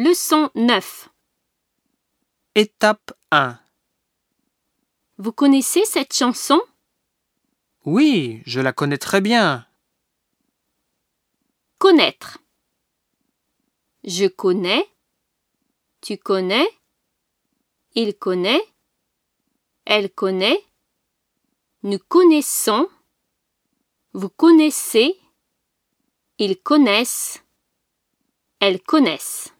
Leçon 9. Étape 1. Vous connaissez cette chanson? Oui, je la connais très bien. Connaître. Je connais. Tu connais. Il connaît. Elle connaît. Nous connaissons. Vous connaissez. Ils connaissent. Elles connaissent.